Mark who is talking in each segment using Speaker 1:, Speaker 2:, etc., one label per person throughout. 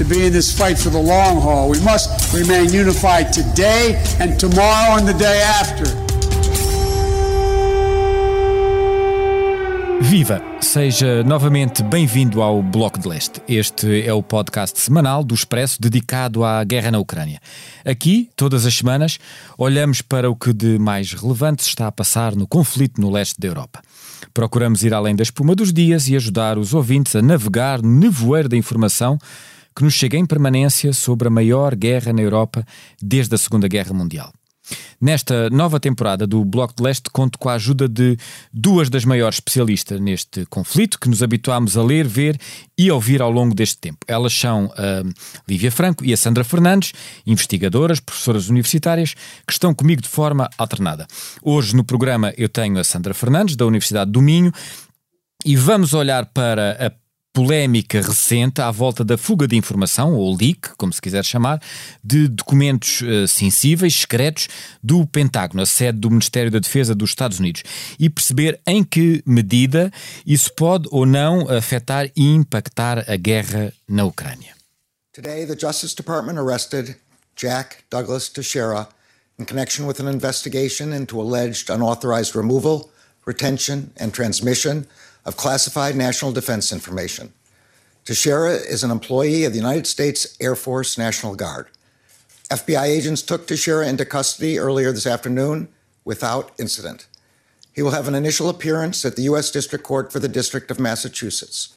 Speaker 1: to be in this fight for the long haul. We must remain unified today and tomorrow and the day after.
Speaker 2: Viva! Seja novamente bem-vindo ao Bloco de Leste. Este é o podcast semanal do Expresso dedicado à guerra na Ucrânia. Aqui, todas as semanas, olhamos para o que de mais relevante está a passar no conflito no leste da Europa. Procuramos ir além da espuma dos dias e ajudar os ouvintes a navegar no nevoeiro da informação que nos chega em permanência sobre a maior guerra na Europa desde a Segunda Guerra Mundial. Nesta nova temporada do Bloco de Leste, conto com a ajuda de duas das maiores especialistas neste conflito que nos habituámos a ler, ver e ouvir ao longo deste tempo. Elas são a Lívia Franco e a Sandra Fernandes, investigadoras, professoras universitárias, que estão comigo de forma alternada. Hoje no programa eu tenho a Sandra Fernandes, da Universidade do Minho, e vamos olhar para a polémica recente à volta da fuga de informação, ou leak, como se quiser chamar, de documentos uh, sensíveis, secretos, do Pentágono, a sede do Ministério da Defesa dos Estados Unidos, e perceber em que medida isso pode ou não afetar e impactar a guerra na Ucrânia.
Speaker 3: Today, the Justice Department arrested Jack Douglas Teixeira in connection with an investigation into alleged unauthorized removal, retention, and transmission of classified national defense information. Teixeira is an employee of the United States Air Force National Guard. FBI agents took Teixeira into custody earlier this afternoon without incident. He will have an initial appearance at the U.S. District Court for the District of Massachusetts.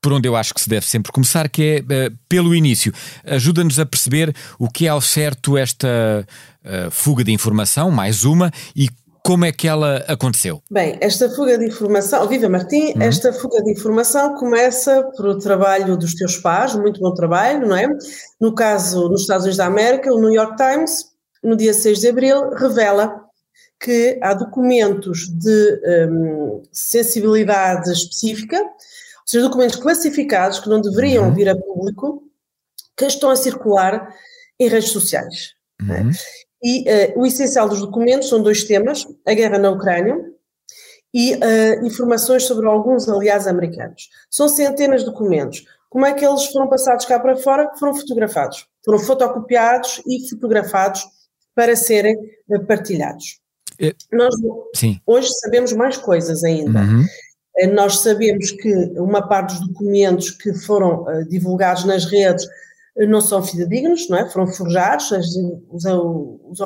Speaker 2: por onde eu acho que se deve sempre começar, que é uh, pelo início. Ajuda-nos a perceber o que é ao certo esta uh, fuga de informação, mais uma, e como é que ela aconteceu?
Speaker 4: Bem, esta fuga de informação, viva Martim, uhum. esta fuga de informação começa por o trabalho dos teus pais, muito bom trabalho, não é? No caso, nos Estados Unidos da América, o New York Times, no dia 6 de abril, revela que há documentos de um, sensibilidade específica seja, documentos classificados que não deveriam uhum. vir a público, que estão a circular em redes sociais. É? Uhum. E uh, o essencial dos documentos são dois temas: a guerra na Ucrânia e uh, informações sobre alguns aliados americanos. São centenas de documentos. Como é que eles foram passados cá para fora? Foram fotografados. Foram fotocopiados e fotografados para serem uh, partilhados. Nós Sim. hoje sabemos mais coisas ainda. Uhum. Eh, nós sabemos que uma parte dos documentos que foram uh, divulgados nas redes uh, não são fidedignos, não é? Foram forjados. As, os, os,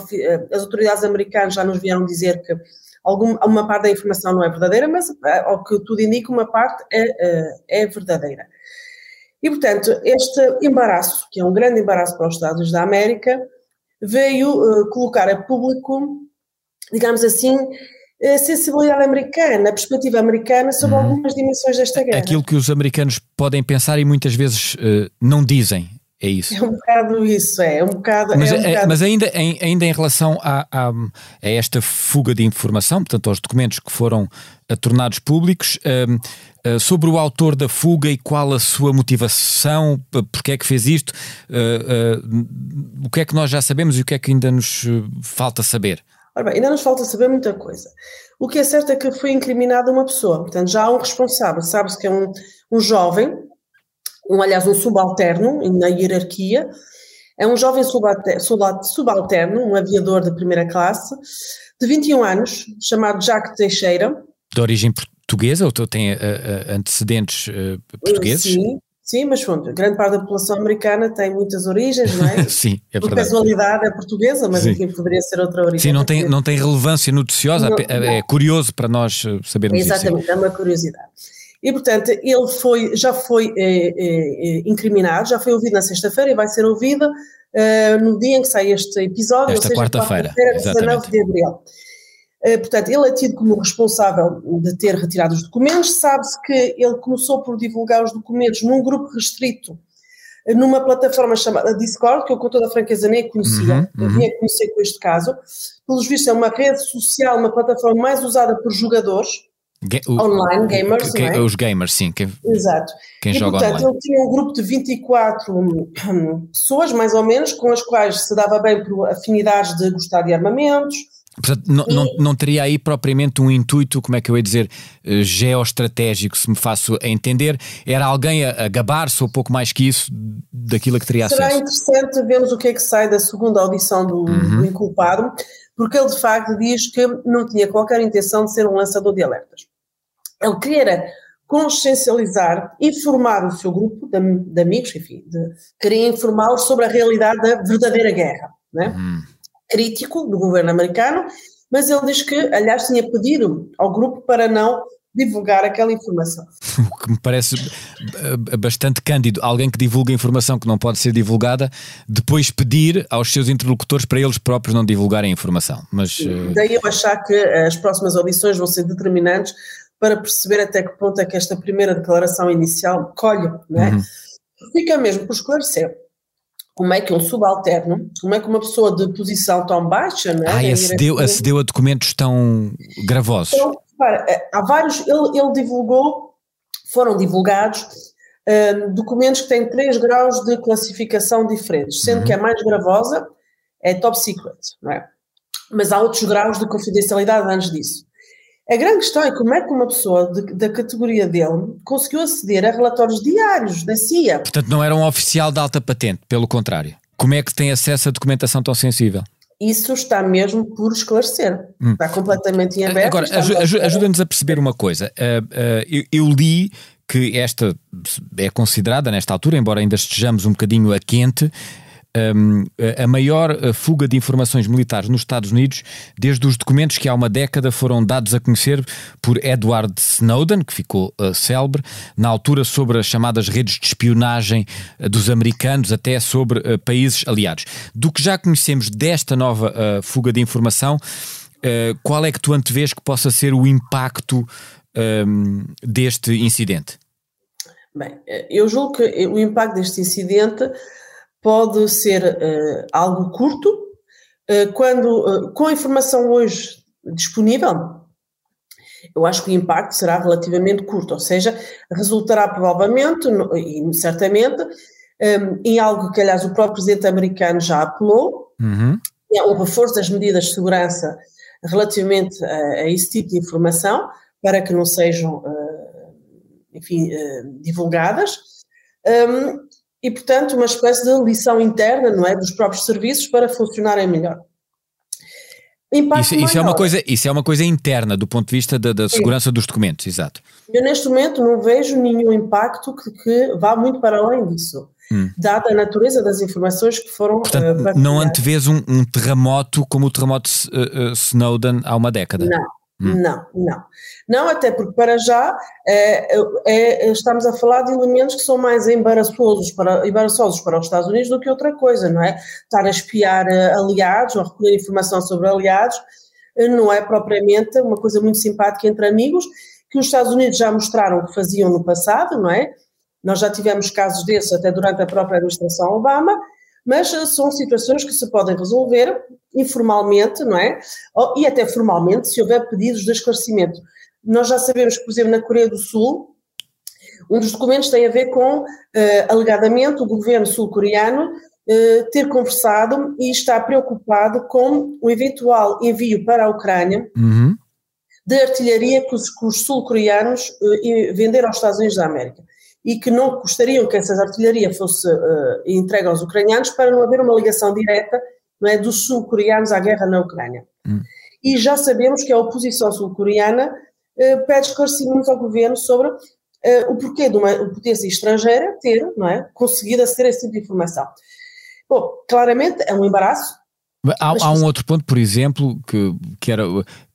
Speaker 4: as, autoridades americanas já nos vieram dizer que alguma, uma parte da informação não é verdadeira, mas ao que tudo indica, uma parte é, é verdadeira. E, portanto, este embaraço, que é um grande embaraço para os Estados da América, veio colocar a público, digamos assim, a sensibilidade americana, a perspectiva americana sobre uhum. algumas dimensões desta guerra.
Speaker 2: Aquilo que os americanos podem pensar e muitas vezes uh, não dizem. É isso.
Speaker 4: É um bocado isso, é, é um bocado.
Speaker 2: Mas,
Speaker 4: é um
Speaker 2: é,
Speaker 4: bocado...
Speaker 2: mas ainda, em, ainda em relação a, a, a, esta fuga de informação, portanto, aos documentos que foram uh, tornados públicos, uh, sobre o autor da fuga e qual a sua motivação, porque é que fez isto, o que é que nós já sabemos e o que é que ainda nos falta saber?
Speaker 4: Ora bem, ainda nos falta saber muita coisa. O que é certo é que foi incriminada uma pessoa, portanto já há um responsável, sabe-se que é um, um jovem, um, aliás um subalterno na hierarquia, é um jovem subalterno, subalterno, um aviador de primeira classe, de 21 anos, chamado Jacques Teixeira.
Speaker 2: De origem portuguesa ou tem uh, uh, antecedentes uh, portugueses?
Speaker 4: Sim, Sim, mas pronto, grande parte da população americana tem muitas origens, não é?
Speaker 2: Sim, é
Speaker 4: Por
Speaker 2: verdade.
Speaker 4: casualidade é portuguesa, mas
Speaker 2: Sim.
Speaker 4: enfim, poderia ser outra origem.
Speaker 2: Sim, não tem, não tem relevância noticiosa,
Speaker 4: Não,
Speaker 2: é, é curioso para nós sabermos isso. sim.
Speaker 4: Exatamente, é uma curiosidade. E, portanto, ele foi, já foi eh, eh, incriminado, já foi ouvido na sexta-feira e vai ser ouvido eh, no dia em que sai este episódio,
Speaker 2: Esta
Speaker 4: ou seja,
Speaker 2: quarta-feira,
Speaker 4: 19
Speaker 2: exatamente.
Speaker 4: de abril. Eh, portanto, ele é tido como responsável de ter retirado os documentos. Sabe-se que ele começou por divulgar os documentos num grupo restrito, eh, numa plataforma chamada Discord, que eu com toda a franqueza nem conhecia,
Speaker 2: Uhum,
Speaker 4: eu vinha conhecer com este caso. Pelos vistos, é uma rede social, uma plataforma mais usada por jogadores
Speaker 2: Ga- o-
Speaker 4: online, gamers, não é?
Speaker 2: Os gamers, sim. Quem,
Speaker 4: Exato.
Speaker 2: quem
Speaker 4: e,
Speaker 2: joga
Speaker 4: portanto,
Speaker 2: online.
Speaker 4: ele tinha um grupo de 24 hum, pessoas, mais ou menos, com as quais se dava bem por afinidades de gostar de armamentos.
Speaker 2: Portanto, não, não, não teria aí propriamente um intuito, como é que eu ia dizer, eh, geoestratégico, se me faço a entender. Era alguém a, a gabar-se ou pouco mais que isso daquilo a que teria
Speaker 4: Será
Speaker 2: acesso.
Speaker 4: interessante vermos o que é que sai da segunda audição do,
Speaker 2: Uhum.
Speaker 4: do inculpado, porque ele de facto diz que não tinha qualquer intenção de ser um lançador de alertas. Ele queria consciencializar, informar o seu grupo de, de amigos, enfim, de, queria informá-los sobre a realidade da verdadeira guerra, né?
Speaker 2: Hum.
Speaker 4: Crítico do governo americano, mas ele diz que, aliás, tinha pedido ao grupo para não divulgar aquela informação.
Speaker 2: O que me parece eh, bastante cândido. Alguém que divulga informação que não pode ser divulgada, depois pedir aos seus interlocutores para eles próprios não divulgarem a informação. Mas eh,
Speaker 4: Daí eu achar que as próximas audições vão ser determinantes para perceber até que ponto é que esta primeira declaração inicial colhe, não é?
Speaker 2: Uhum.
Speaker 4: Fica mesmo por esclarecer como é que um subalterno, como é que uma pessoa de posição tão baixa, não é? Em
Speaker 2: acedeu, acedeu a documentos tão gravosos.
Speaker 4: Então, repara, eh, há vários, ele, ele divulgou, foram divulgados eh, documentos que têm três graus de classificação diferentes, sendo
Speaker 2: Uhum.
Speaker 4: que a mais gravosa é top secret, não é? Mas há outros graus de confidencialidade antes disso. A grande questão é como é que uma pessoa de- da categoria dele conseguiu aceder a relatórios diários da CIA.
Speaker 2: Portanto, não era um oficial de alta patente, pelo contrário. Como é que tem acesso a documentação tão sensível?
Speaker 4: Isso está mesmo por esclarecer. Está completamente em aberto.
Speaker 2: Hum. Agora,
Speaker 4: espera.
Speaker 2: ajuda-nos a perceber uma coisa. Uh, uh, eu, eu li que esta é considerada, nesta altura, embora ainda estejamos um bocadinho a quente, um, a maior fuga de informações militares nos Estados Unidos, desde os documentos que há uma década foram dados a conhecer por Edward Snowden, que ficou uh, célebre, na altura sobre as chamadas redes de espionagem uh, dos americanos, até sobre uh, países aliados. Do que já conhecemos desta nova uh, fuga de informação, qual é que tu antevês que possa ser o impacto um, deste incidente?
Speaker 4: Bem, eh, eu julgo que o impacto deste incidente pode ser eh, algo curto, eh, quando, eh, com a informação hoje disponível, eu acho que o impacto será relativamente curto, ou seja, resultará provavelmente, no- e certamente, eh, em algo que, aliás, o próprio presidente americano já apelou,
Speaker 2: Uhum.
Speaker 4: é um reforço das medidas de segurança relativamente a, a esse tipo de informação, para que não sejam, enfim, divulgadas. Um, e, portanto, uma espécie de lição interna, não é, dos próprios serviços para funcionarem melhor.
Speaker 2: Isso, isso é uma coisa, isso é uma coisa interna do ponto de vista da, da segurança dos documentos, exato.
Speaker 4: Eu, neste momento, não vejo nenhum impacto que, que vá muito para além disso,
Speaker 2: Hum.
Speaker 4: dada a natureza das informações que foram
Speaker 2: Portanto,
Speaker 4: eh,
Speaker 2: não antevês um, um terremoto como o terremoto uh, uh, Snowden há uma década.
Speaker 4: Não,
Speaker 2: Hum.
Speaker 4: não, não. Não, até porque para já é, é- estamos a falar de elementos que são mais embaraçosos para, embaraçosos para os Estados Unidos do que outra coisa, não é? Estar a espiar aliados ou recolher informação sobre aliados não é propriamente uma coisa muito simpática entre amigos, que os Estados Unidos já mostraram que faziam no passado, não é? Nós já tivemos casos desses até durante a própria administração Obama, mas eh, são situações que se podem resolver informalmente, não é? E até formalmente, se houver pedidos de esclarecimento. Nós já sabemos que, por exemplo, na Coreia do Sul, um dos documentos tem a ver com, eh, alegadamente, o governo sul-coreano eh, ter conversado e está preocupado com o eventual envio para a Ucrânia
Speaker 2: Uhum.
Speaker 4: de artilharia que os, os sul-coreanos eh, venderam aos Estados Unidos da América e que não gostariam que essa artilharia fosse eh, entregue aos ucranianos para não haver uma ligação direta não é, dos sul-coreanos à guerra na Ucrânia.
Speaker 2: Hum.
Speaker 4: E já sabemos que a oposição sul-coreana eh, pede esclarecimentos ao governo sobre uh, o porquê de uma potência estrangeira ter, não é, conseguido aceder a esse tipo de informação. Bom, claramente é um embaraço.
Speaker 2: Há, há um outro ponto, por exemplo, que, que era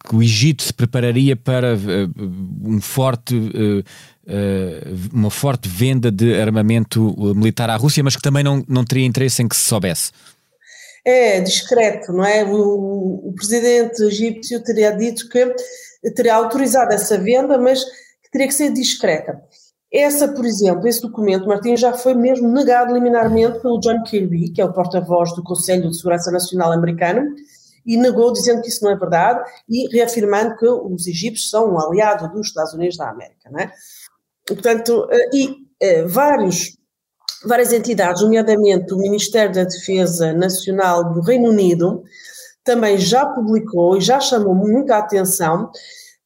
Speaker 2: que o Egito se prepararia para uh, um forte, uh, uh, uma forte venda de armamento militar à Rússia, mas que também não, não teria interesse em que se soubesse.
Speaker 4: É discreto, não é? O, o presidente egípcio teria dito que teria autorizado essa venda, mas que teria que ser discreta. Essa, por exemplo, esse documento, Martim, já foi mesmo negado liminarmente pelo John Kirby, que é o porta-voz do Conselho de Segurança Nacional americano, e negou dizendo que isso não é verdade e reafirmando que os egípcios são um aliado dos Estados Unidos da América, não é? Portanto, eh, e eh, vários, várias entidades, nomeadamente o Ministério da Defesa Nacional do Reino Unido, também já publicou e já chamou muita atenção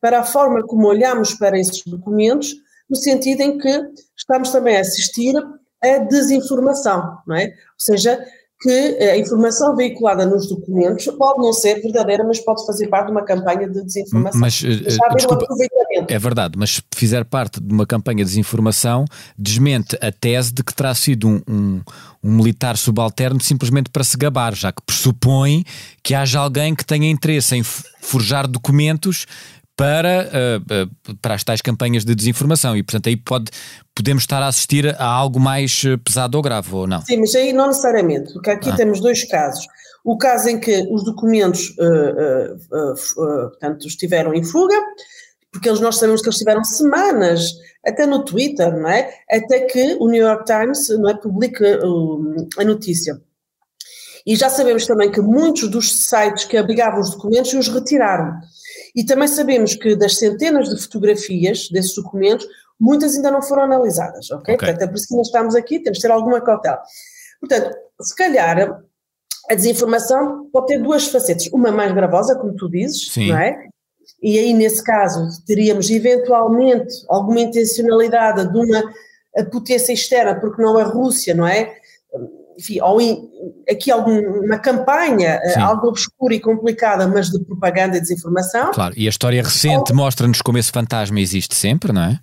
Speaker 4: para a forma como olhamos para esses documentos, no sentido em que estamos também a assistir a desinformação, não é? Ou seja, que a informação veiculada nos documentos pode não ser verdadeira, mas pode fazer parte de uma campanha de desinformação.
Speaker 2: Mas, uh, desculpa, é verdade, mas se fizer parte de uma campanha de desinformação, desmente a tese de que terá sido um, um, um militar subalterno simplesmente para se gabar, já que pressupõe que haja alguém que tenha interesse em forjar documentos para, uh, para as tais campanhas de desinformação e, portanto, aí pode, podemos estar a assistir a algo mais eh, pesado ou grave, ou não?
Speaker 4: Sim, mas aí não necessariamente, porque aqui ah. temos dois casos. O caso em que os documentos, uh, portanto, estiveram em fuga, porque eles, nós sabemos que eles tiveram semanas, até no Twitter, não é? Até que o New York Times não é, publica a notícia. E já sabemos também que muitos dos sites que abrigavam os documentos os retiraram. E também sabemos que das centenas de fotografias desses documentos, muitas ainda não foram analisadas, ok? okay. Portanto, é por isso que nós estamos aqui, temos de ter alguma cautela. Portanto, se calhar a desinformação pode ter duas facetas. Uma mais gravosa, como tu dizes, Sim. não é? E aí, nesse caso, teríamos eventualmente alguma intencionalidade de uma potência externa, porque não a Rússia, não é? Enfim, ou in, aqui alguma campanha, eh, Sim. algo obscura e complicada, mas de propaganda e desinformação.
Speaker 2: Claro, e a história recente ou, mostra-nos como esse fantasma existe sempre, não é?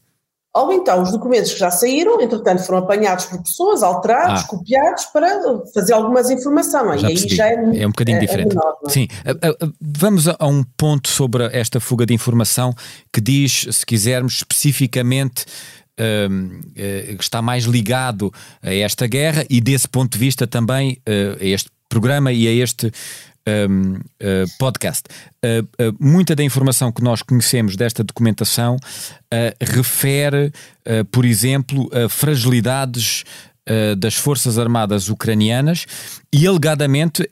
Speaker 4: Ou então os documentos que já saíram, entretanto foram apanhados por pessoas, alterados, ah. copiados para fazer alguma desinformação, não é?
Speaker 2: Já e aí já é, é um bocadinho é, é diferente. É Sim, vamos a um ponto sobre esta fuga de informação que diz, se quisermos, especificamente uh, está mais ligado a esta guerra e desse ponto de vista também uh, a este programa e a este um, uh, podcast. Uh, uh, muita da informação que nós conhecemos desta documentação refere, por exemplo, a fragilidades das Forças Armadas ucranianas e, alegadamente,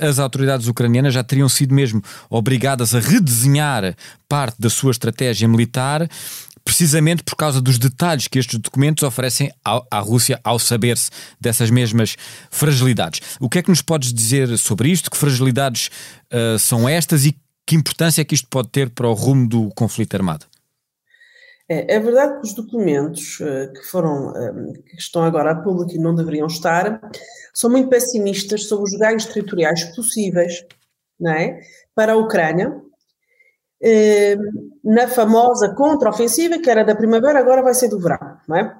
Speaker 2: as autoridades ucranianas já teriam sido mesmo obrigadas a redesenhar parte da sua estratégia militar precisamente por causa dos detalhes que estes documentos oferecem à Rússia ao saber-se dessas mesmas fragilidades. O que é que nos podes dizer sobre isto? Que fragilidades uh, são estas e que importância é que isto pode ter para o rumo do conflito armado?
Speaker 4: É, é verdade que os documentos uh, que foram uh, que estão agora a público e não deveriam estar são muito pessimistas sobre os ganhos territoriais possíveis não é? para a Ucrânia eh, na famosa contraofensiva, que era da primavera, agora vai ser do verão, não é?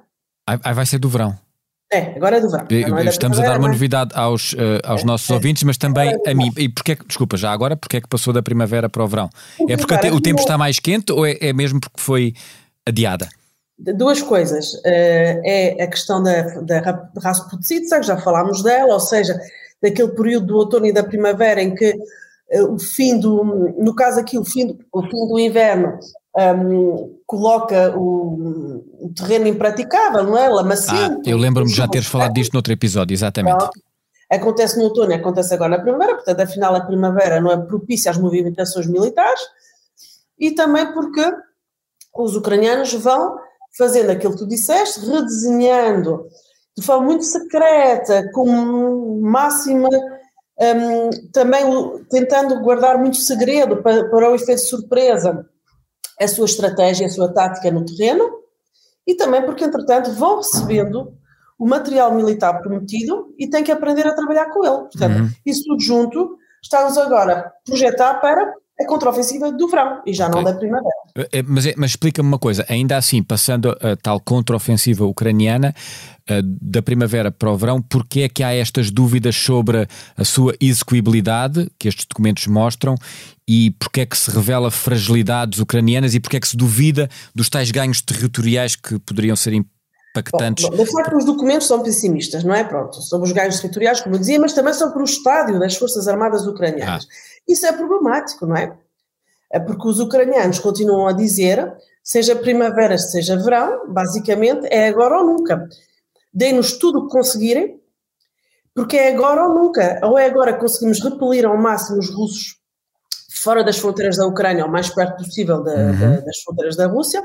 Speaker 2: Aí vai ser do verão.
Speaker 4: É, agora é do verão.
Speaker 2: É Estamos a dar uma novidade aos, uh, aos é, nossos é. ouvintes, mas também é a mim. E porquê, desculpa, já agora, porque é que passou da primavera para o verão? É porque o, o tempo está mais quente ou é, é mesmo porque foi adiada?
Speaker 4: Duas coisas. Uh, é a questão da, da Rasputsitsa, que já falámos dela, ou seja, daquele período do outono e da primavera em que o fim do, no caso aqui, o fim, o fim do inverno um, coloca o, o, terreno impraticável, não é? Lamacento.
Speaker 2: Ah, eu lembro-me de já teres falado disto noutro episódio, exatamente. Então,
Speaker 4: acontece no outono e acontece agora na primavera, portanto, afinal, a primavera não é propícia às movimentações militares e também porque os ucranianos vão fazendo aquilo que tu disseste, redesenhando de forma muito secreta, com máxima um, também tentando guardar muito segredo para, para o efeito surpresa a sua estratégia, a sua tática no terreno, e também porque, entretanto, vão recebendo o material militar prometido e têm que aprender a trabalhar com ele. Portanto, uhum. isso tudo junto está-nos agora a projetar para a contraofensiva do verão e já okay. não da primavera.
Speaker 2: Eh, eh, mas, mas explica-me uma coisa, ainda assim, passando a tal contraofensiva ucraniana, eh, da primavera para o verão, porque é que há estas dúvidas sobre a sua execuibilidade, que estes documentos mostram, e porque é que se revela fragilidades ucranianas e porque é que se duvida dos tais ganhos territoriais que poderiam ser impactantes?
Speaker 4: Bom, de facto, os documentos são pessimistas, não é? Pronto, sobre os ganhos territoriais, como eu dizia, mas também sobre o estádio das Forças Armadas Ucranianas. Ah. Isso é problemático, não é? É porque os ucranianos continuam a dizer, seja primavera, seja verão, basicamente é agora ou nunca. Deem-nos tudo o que conseguirem, porque é agora ou nunca. Ou é agora que conseguimos repelir ao máximo os russos fora das fronteiras da Ucrânia, o mais perto possível da, uhum. da, das fronteiras da Rússia,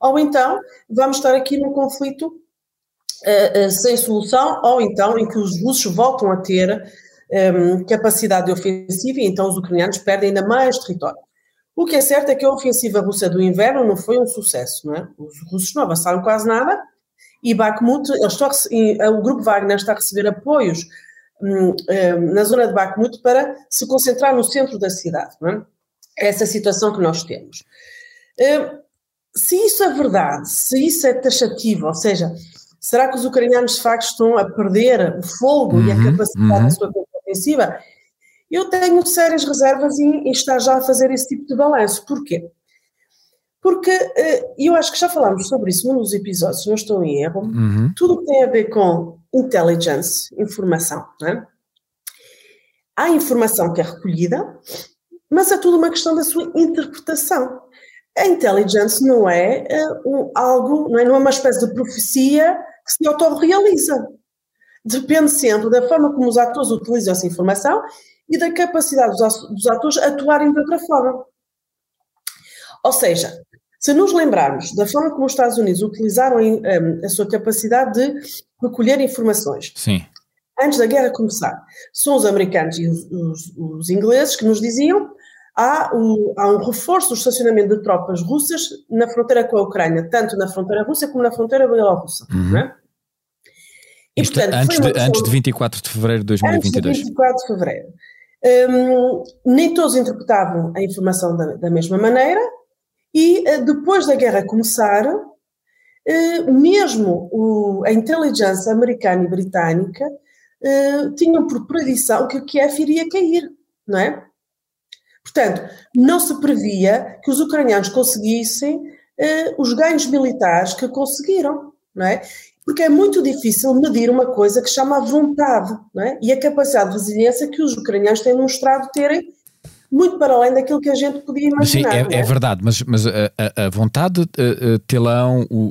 Speaker 4: ou então vamos estar aqui num conflito uh, uh, sem solução, ou então em que os russos voltam a ter um, capacidade ofensiva e então os ucranianos perdem ainda mais território. O que é certo é que a ofensiva russa do inverno não foi um sucesso, não é? Os russos não avançaram quase nada e Bakhmut, estão, o grupo Wagner está a receber apoios um, um, na zona de Bakhmut para se concentrar no centro da cidade, não é? Essa situação que nós temos. Um, se isso é verdade, se isso é taxativo, ou seja, será que os ucranianos de facto estão a perder o fogo uhum, e a uhum, capacidade uhum. da sua ofensiva, eu tenho sérias reservas em, em estar já a fazer esse tipo de balanço. Porquê? Porque uh, eu acho que já falámos sobre isso num dos episódios, se não estou em erro, uhum. tudo o que tem a ver com intelligence, informação, é? Há informação que é recolhida, mas é tudo uma questão da sua interpretação. A intelligence não é uh, um, algo, não é, não é uma espécie de profecia que se autorrealiza depende sempre da forma como os atores utilizam essa informação e da capacidade dos atores atuarem de outra forma. Ou seja, se nos lembrarmos da forma como os Estados Unidos utilizaram um, a sua capacidade de recolher informações.
Speaker 2: Sim.
Speaker 4: Antes da guerra começar, são os americanos e os, os, os ingleses que nos diziam há, o, há um reforço do estacionamento de tropas russas na fronteira com a Ucrânia, tanto na fronteira russa como na fronteira bielorrussa. Uhum. É?
Speaker 2: E, Isto portanto, antes, de, antes de 24 de fevereiro de 2022.
Speaker 4: Antes de 24 de fevereiro. Um, nem todos interpretavam a informação da, da mesma maneira, e uh, depois da guerra começar, uh, mesmo o, a inteligência americana e britânica uh, tinham por predição que o Kiev iria cair, não é? Portanto, não se previa que os ucranianos conseguissem os ganhos militares que conseguiram, não é? porque é muito difícil medir uma coisa que chama a vontade é? e a capacidade de resiliência que os ucranianos têm mostrado terem muito para além daquilo que a gente podia imaginar.
Speaker 2: Sim, é, é? é verdade, mas, mas a, a vontade uh, tê-la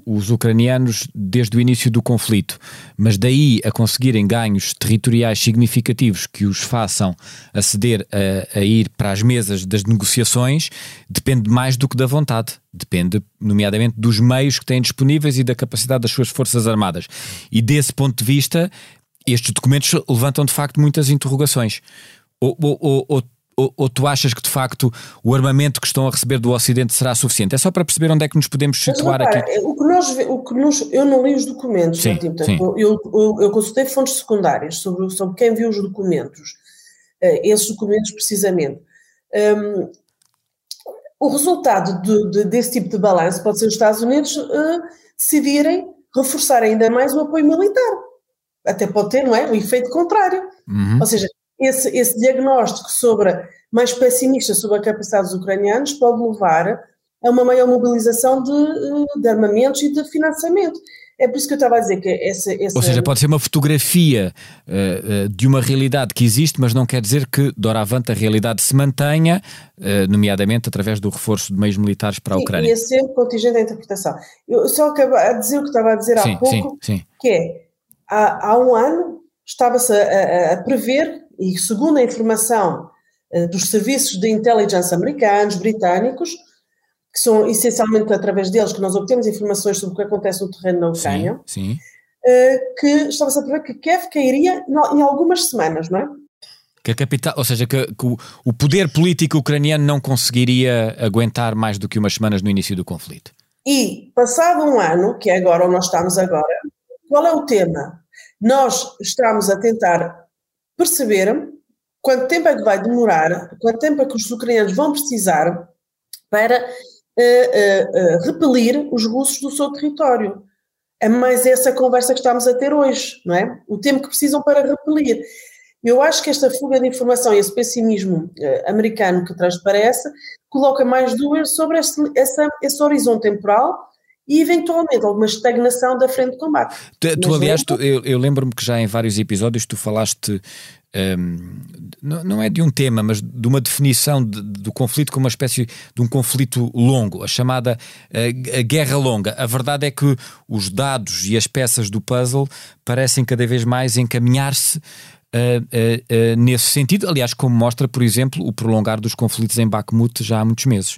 Speaker 2: os ucranianos desde o início do conflito, mas daí a conseguirem ganhos territoriais significativos que os façam aceder a, a ir para as mesas das negociações, depende mais do que da vontade. Depende, nomeadamente, dos meios que têm disponíveis e da capacidade das suas Forças Armadas. E desse ponto de vista, estes documentos levantam de facto muitas interrogações. Ou, ou, ou, ou, ou, tu achas que de facto o armamento que estão a receber do Ocidente será suficiente? É só para perceber onde é que nos podemos situar Mas, aqui.
Speaker 4: O que nós, o que nos, eu não li os documentos, sim, sim. Eu, eu, eu, consultei fontes secundárias sobre, sobre quem viu os documentos, uh, esses documentos precisamente. Um, o resultado de, de, desse tipo de balanço pode ser os Estados Unidos uh, decidirem reforçar ainda mais o apoio militar. Até pode ter, não é? O efeito contrário. Uhum. Ou seja, esse, esse diagnóstico sobre, mais pessimista sobre a capacidade dos ucranianos pode levar a uma maior mobilização de, eh, de armamentos e de financiamento. É por isso que eu estava a dizer que essa. essa...
Speaker 2: Ou seja, pode ser uma fotografia uh, de uma realidade que existe, mas não quer dizer que, doravante, a realidade se mantenha, uh, nomeadamente através do reforço de meios militares para a Ucrânia.
Speaker 4: E é sempre contingente da interpretação. Eu só acabo a dizer o que estava a dizer sim, há pouco, sim, sim. que é, há, há um ano estava-se a, a, a prever e segundo a informação uh, dos serviços de inteligência americanos, britânicos, que são essencialmente através deles que nós obtemos informações sobre o que acontece no terreno na Ucrânia,
Speaker 2: sim, sim.
Speaker 4: Uh, que estava-se a prever que Kiev cairia em algumas semanas, não é?
Speaker 2: Que a capital, ou seja, que, que o, o poder político ucraniano não conseguiria aguentar mais do que umas semanas no início do conflito.
Speaker 4: E, passado um ano, que é agora onde nós estamos agora, qual é o tema? Nós estamos a tentar perceber quanto tempo é que vai demorar, quanto tempo é que os ucranianos vão precisar para uh, uh, uh, repelir os russos do seu território. É mais essa conversa que estamos a ter hoje, não é? O tempo que precisam para repelir. Eu acho que esta fuga de informação e esse pessimismo americano que transparece coloca mais dúvidas sobre este, essa, esse horizonte temporal e eventualmente alguma estagnação da frente de combate.
Speaker 2: Tu, tu aliás, tu, eu, eu lembro-me que já em vários episódios tu falaste, um, não, não, é de um tema, mas de uma definição de, do conflito como uma espécie de um conflito longo, a chamada uh, a guerra longa. A verdade é que os dados e as peças do puzzle parecem cada vez mais encaminhar-se Uh, uh, uh, nesse sentido, aliás, como mostra, por exemplo, o prolongar dos conflitos em Bakhmut já há muitos meses.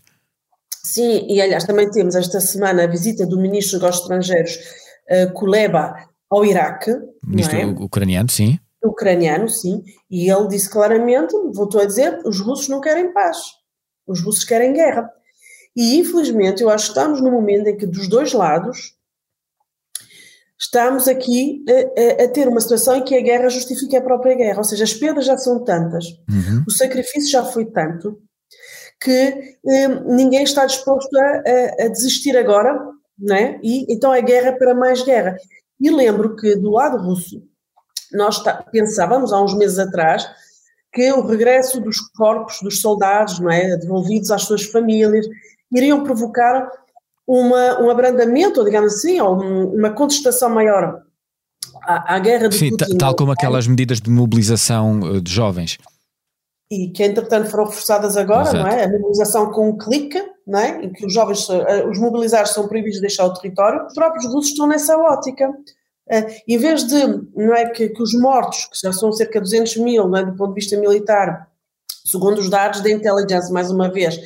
Speaker 4: Sim, e aliás, também temos esta semana a visita do ministro dos Negócios Estrangeiros, Kuleba, ao Iraque.
Speaker 2: Ministro é? ucraniano, sim.
Speaker 4: Ucraniano, sim, e ele disse claramente, voltou a dizer, os russos não querem paz, os russos querem guerra. E infelizmente eu acho que estamos no momento em que dos dois lados estamos aqui a, a, a, ter uma situação em que a guerra justifica a própria guerra, ou seja, as perdas já são tantas, uhum. o sacrifício já foi tanto, que eh, ninguém está disposto a, a, desistir agora, né? e então é guerra para mais guerra. E lembro que do lado russo, nós pensávamos há uns meses atrás que o regresso dos corpos dos soldados, não é, devolvidos às suas famílias, iriam provocar uma, um abrandamento, digamos assim, ou uma contestação maior à, à guerra de
Speaker 2: Sim, Putin. tal como aquelas medidas de mobilização eh, de jovens.
Speaker 4: E que, entretanto, foram forçadas agora, Exato. não é? A mobilização com um clique, não é? Em que os jovens, eh, os mobilizados são proibidos de deixar o território. Os próprios russos estão nessa ótica. Uh, em vez de, não é, que, que, os mortos, que já são cerca de 200 mil, não é, do ponto de vista militar, segundo os dados da intelligence, mais uma vez,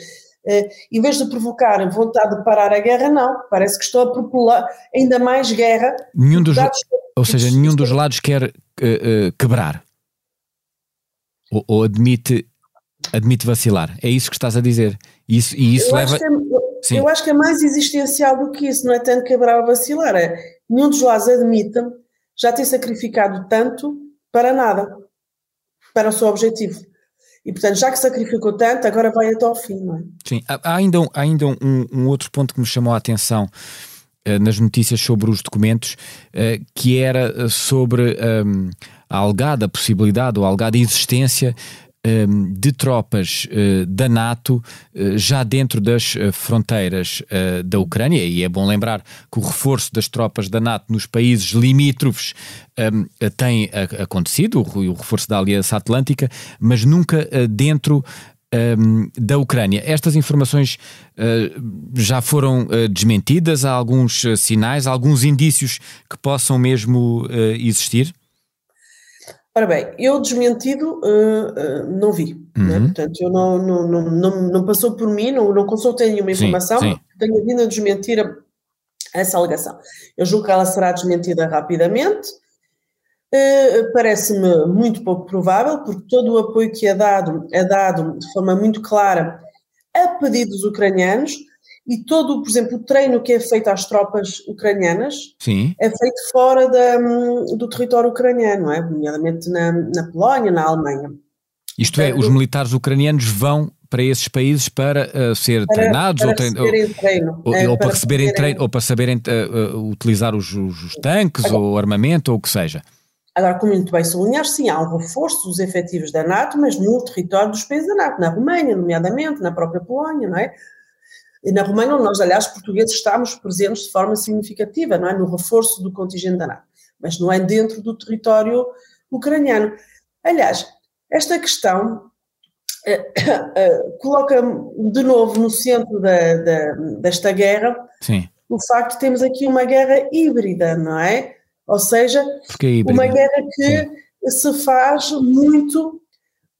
Speaker 4: Uh, em vez de provocar vontade de parar a guerra, não. Parece que estou a popular ainda mais guerra.
Speaker 2: Nenhum dos, ou seja, nenhum dos lados quer uh, uh, quebrar. Ou, ou, admite, admite vacilar. É isso que estás a dizer. Isso, e isso
Speaker 4: eu
Speaker 2: leva.
Speaker 4: Acho é, eu acho que é mais existencial do que isso, não é tanto quebrar ou vacilar. É, nenhum dos lados admite já ter sacrificado tanto para nada, para o seu objetivo. E, portanto, já que sacrificou tanto, agora vai até ao fim, não é?
Speaker 2: Sim, há ainda, há ainda um, um outro ponto que me chamou a atenção uh, nas notícias sobre os documentos, uh, que era eh, sobre um, a alegada possibilidade ou a alegada existência Ehm, de tropas eh, da NATO eh, já dentro das eh, fronteiras da Ucrânia, e é bom lembrar que o reforço das tropas da NATO nos países limítrofes ehm, tem acontecido, o reforço da Aliança Atlântica, mas nunca dentro um, ehm, da Ucrânia. Estas informações já foram desmentidas? Há alguns sinais, alguns indícios que possam mesmo existir?
Speaker 4: Ora bem, eu desmentido uh, uh, não vi, uhum. né? portanto, eu não, não, não, não, passou por mim, não, não consultei nenhuma informação, sim, sim. tenho vindo a desmentir a, essa alegação. Eu julgo que ela será desmentida rapidamente, uh, parece-me muito pouco provável, porque todo o apoio que é dado é dado de forma muito clara a pedido dos ucranianos, e todo, por exemplo, o treino que é feito às tropas ucranianas
Speaker 2: Sim.
Speaker 4: é feito fora da, do território ucraniano, não é? nomeadamente na, na Polónia, na Alemanha.
Speaker 2: Isto é, os militares ucranianos vão para esses países para uh, ser para, treinados
Speaker 4: para
Speaker 2: ou, trein,
Speaker 4: ou, treino,
Speaker 2: ou, é, ou, para receberem treino ou para saberem uh, uh, utilizar os, os tanques Agora, ou armamento ou o que seja.
Speaker 4: Agora, como muito bem sublinhar, sim, há um reforço dos efetivos da NATO, mas no território dos países da NATO, na Roménia, nomeadamente, na própria Polónia, não é? E na Romênia, nós, aliás, portugueses, estamos presentes de forma significativa, não é? No reforço do contingente da NATO, mas não é dentro do território ucraniano. Aliás, esta questão eh, eh, coloca de novo no centro da, da, desta guerra
Speaker 2: Sim.
Speaker 4: o facto de termos aqui uma guerra híbrida, não é? Ou seja, uma guerra que Sim. se faz muito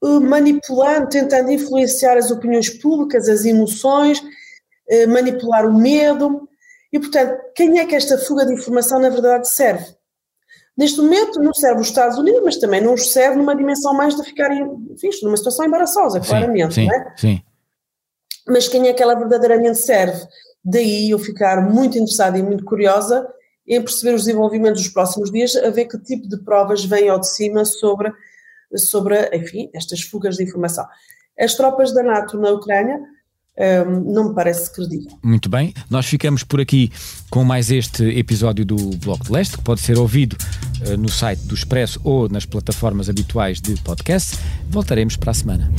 Speaker 4: uh, manipulando, tentando influenciar as opiniões públicas, as emoções eh, manipular o medo. E, portanto, quem é que esta fuga de informação na verdade serve? Neste momento não serve os Estados Unidos, mas também não os serve numa dimensão mais de ficarem, enfim, numa situação embaraçosa, claramente,
Speaker 2: sim,
Speaker 4: não é?
Speaker 2: Sim.
Speaker 4: Mas quem é que ela verdadeiramente serve? Daí eu ficar muito interessada e muito curiosa em perceber os desenvolvimentos dos próximos dias, a ver que tipo de provas vêm ao de cima sobre sobre, enfim, estas fugas de informação. As tropas da NATO na Ucrânia um, não me parece credível.
Speaker 2: Muito bem, nós ficamos por aqui com mais este episódio do Bloco de Leste, que pode ser ouvido uh, no site do Expresso ou nas plataformas habituais de podcast. Voltaremos para a semana.